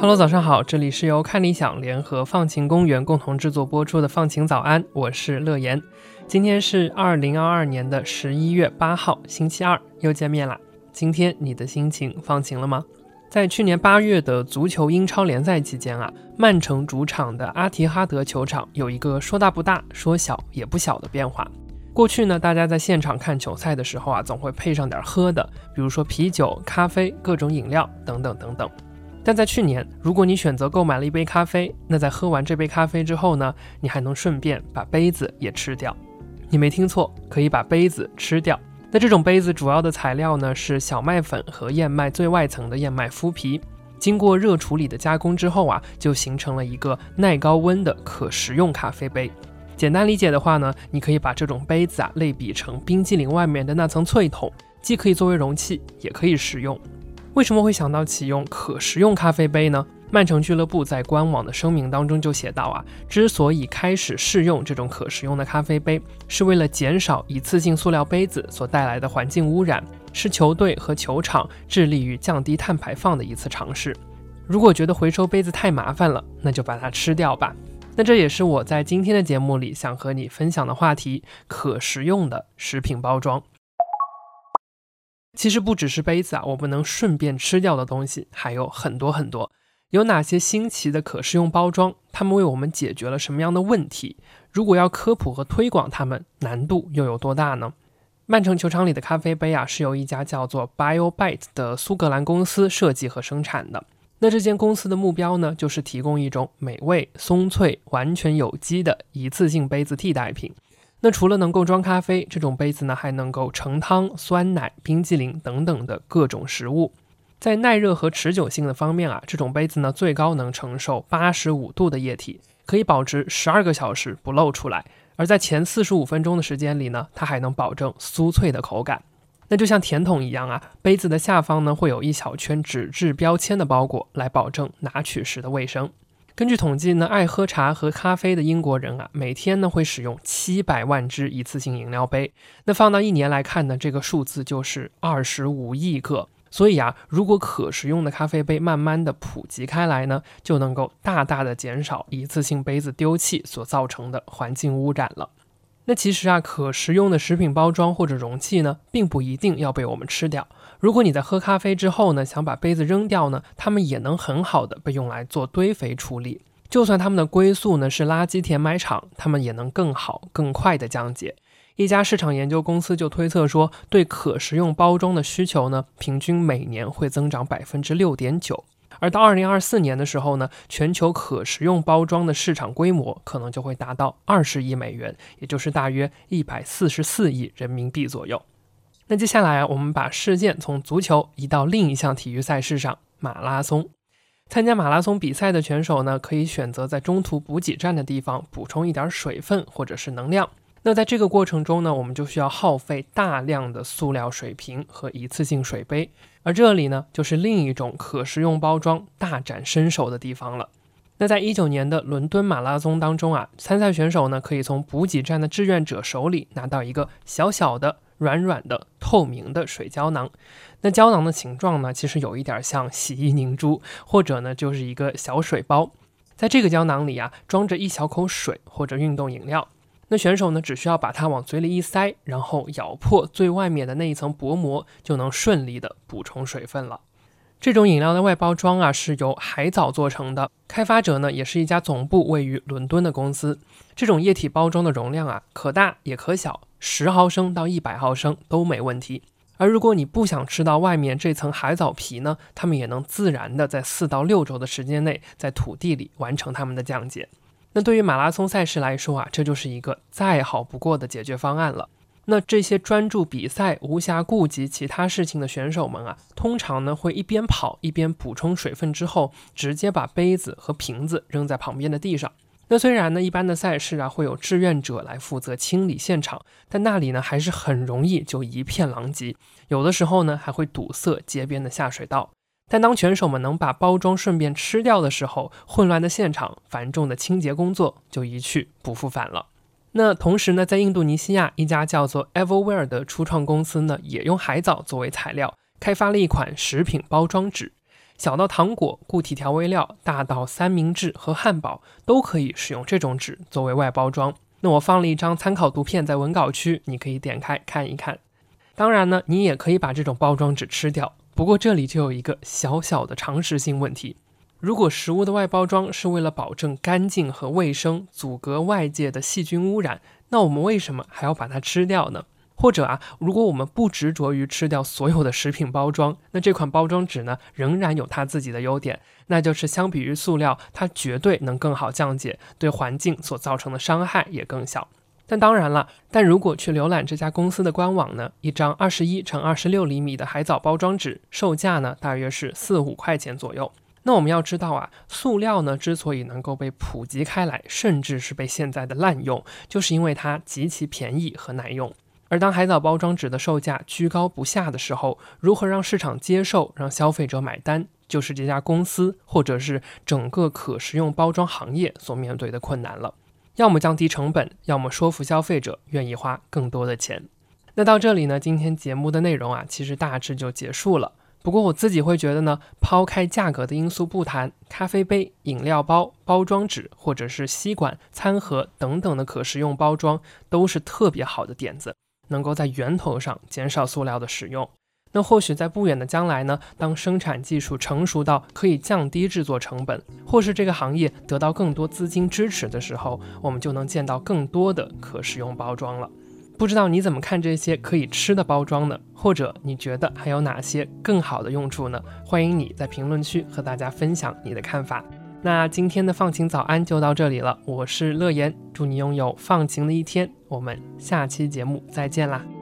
Hello，早上好，这里是由看理想联合放晴公园共同制作播出的《放晴早安》，我是乐言。今天是二零二二年的十一月八号，星期二，又见面啦。今天你的心情放晴了吗？在去年八月的足球英超联赛期间啊，曼城主场的阿提哈德球场有一个说大不大，说小也不小的变化。过去呢，大家在现场看球赛的时候啊，总会配上点喝的，比如说啤酒、咖啡、各种饮料等等等等。但在去年，如果你选择购买了一杯咖啡，那在喝完这杯咖啡之后呢，你还能顺便把杯子也吃掉。你没听错，可以把杯子吃掉。那这种杯子主要的材料呢是小麦粉和燕麦最外层的燕麦麸皮，经过热处理的加工之后啊，就形成了一个耐高温的可食用咖啡杯。简单理解的话呢，你可以把这种杯子啊类比成冰激凌外面的那层脆桶，既可以作为容器，也可以食用。为什么会想到启用可食用咖啡杯呢？曼城俱乐部在官网的声明当中就写到啊，之所以开始试用这种可食用的咖啡杯，是为了减少一次性塑料杯子所带来的环境污染，是球队和球场致力于降低碳排放的一次尝试。如果觉得回收杯子太麻烦了，那就把它吃掉吧。那这也是我在今天的节目里想和你分享的话题：可食用的食品包装。其实不只是杯子啊，我们能顺便吃掉的东西还有很多很多。有哪些新奇的可食用包装？它们为我们解决了什么样的问题？如果要科普和推广它们，难度又有多大呢？曼城球场里的咖啡杯啊，是由一家叫做 BioBite 的苏格兰公司设计和生产的。那这间公司的目标呢，就是提供一种美味、松脆、完全有机的一次性杯子替代品。那除了能够装咖啡，这种杯子呢还能够盛汤、酸奶、冰激凌等等的各种食物。在耐热和持久性的方面啊，这种杯子呢最高能承受八十五度的液体，可以保持十二个小时不漏出来。而在前四十五分钟的时间里呢，它还能保证酥脆的口感。那就像甜筒一样啊，杯子的下方呢会有一小圈纸质标签的包裹，来保证拿取时的卫生。根据统计呢，爱喝茶和咖啡的英国人啊，每天呢会使用七百万只一次性饮料杯。那放到一年来看呢，这个数字就是二十五亿个。所以啊，如果可食用的咖啡杯慢慢的普及开来呢，就能够大大的减少一次性杯子丢弃所造成的环境污染了。那其实啊，可食用的食品包装或者容器呢，并不一定要被我们吃掉。如果你在喝咖啡之后呢，想把杯子扔掉呢，它们也能很好的被用来做堆肥处理。就算它们的归宿呢是垃圾填埋场，它们也能更好、更快的降解。一家市场研究公司就推测说，对可食用包装的需求呢，平均每年会增长百分之六点九。而到二零二四年的时候呢，全球可食用包装的市场规模可能就会达到二十亿美元，也就是大约一百四十四亿人民币左右。那接下来啊，我们把事件从足球移到另一项体育赛事上——马拉松。参加马拉松比赛的选手呢，可以选择在中途补给站的地方补充一点水分或者是能量。那在这个过程中呢，我们就需要耗费大量的塑料水瓶和一次性水杯。而这里呢，就是另一种可食用包装大展身手的地方了。那在一九年的伦敦马拉松当中啊，参赛选手呢，可以从补给站的志愿者手里拿到一个小小的。软软的、透明的水胶囊，那胶囊的形状呢，其实有一点像洗衣凝珠，或者呢就是一个小水包。在这个胶囊里啊，装着一小口水或者运动饮料。那选手呢，只需要把它往嘴里一塞，然后咬破最外面的那一层薄膜，就能顺利的补充水分了。这种饮料的外包装啊，是由海藻做成的，开发者呢也是一家总部位于伦敦的公司。这种液体包装的容量啊，可大也可小。十毫升到一百毫升都没问题，而如果你不想吃到外面这层海藻皮呢，它们也能自然的在四到六周的时间内在土地里完成它们的降解。那对于马拉松赛事来说啊，这就是一个再好不过的解决方案了。那这些专注比赛、无暇顾及其他事情的选手们啊，通常呢会一边跑一边补充水分，之后直接把杯子和瓶子扔在旁边的地上。那虽然呢，一般的赛事啊会有志愿者来负责清理现场，但那里呢还是很容易就一片狼藉，有的时候呢还会堵塞街边的下水道。但当选手们能把包装顺便吃掉的时候，混乱的现场、繁重的清洁工作就一去不复返了。那同时呢，在印度尼西亚一家叫做 Everware 的初创公司呢，也用海藻作为材料，开发了一款食品包装纸。小到糖果、固体调味料，大到三明治和汉堡，都可以使用这种纸作为外包装。那我放了一张参考图片在文稿区，你可以点开看一看。当然呢，你也可以把这种包装纸吃掉。不过这里就有一个小小的常识性问题：如果食物的外包装是为了保证干净和卫生，阻隔外界的细菌污染，那我们为什么还要把它吃掉呢？或者啊，如果我们不执着于吃掉所有的食品包装，那这款包装纸呢，仍然有它自己的优点，那就是相比于塑料，它绝对能更好降解，对环境所造成的伤害也更小。但当然了，但如果去浏览这家公司的官网呢，一张二十一乘二十六厘米的海藻包装纸，售价呢大约是四五块钱左右。那我们要知道啊，塑料呢之所以能够被普及开来，甚至是被现在的滥用，就是因为它极其便宜和耐用。而当海藻包装纸的售价居高不下的时候，如何让市场接受，让消费者买单，就是这家公司或者是整个可食用包装行业所面对的困难了。要么降低成本，要么说服消费者愿意花更多的钱。那到这里呢，今天节目的内容啊，其实大致就结束了。不过我自己会觉得呢，抛开价格的因素不谈，咖啡杯、饮料包、包装纸或者是吸管、餐盒等等的可食用包装，都是特别好的点子，能够在源头上减少塑料的使用。那或许在不远的将来呢，当生产技术成熟到可以降低制作成本，或是这个行业得到更多资金支持的时候，我们就能见到更多的可食用包装了。不知道你怎么看这些可以吃的包装呢？或者你觉得还有哪些更好的用处呢？欢迎你在评论区和大家分享你的看法。那今天的放晴早安就到这里了，我是乐言，祝你拥有放晴的一天，我们下期节目再见啦。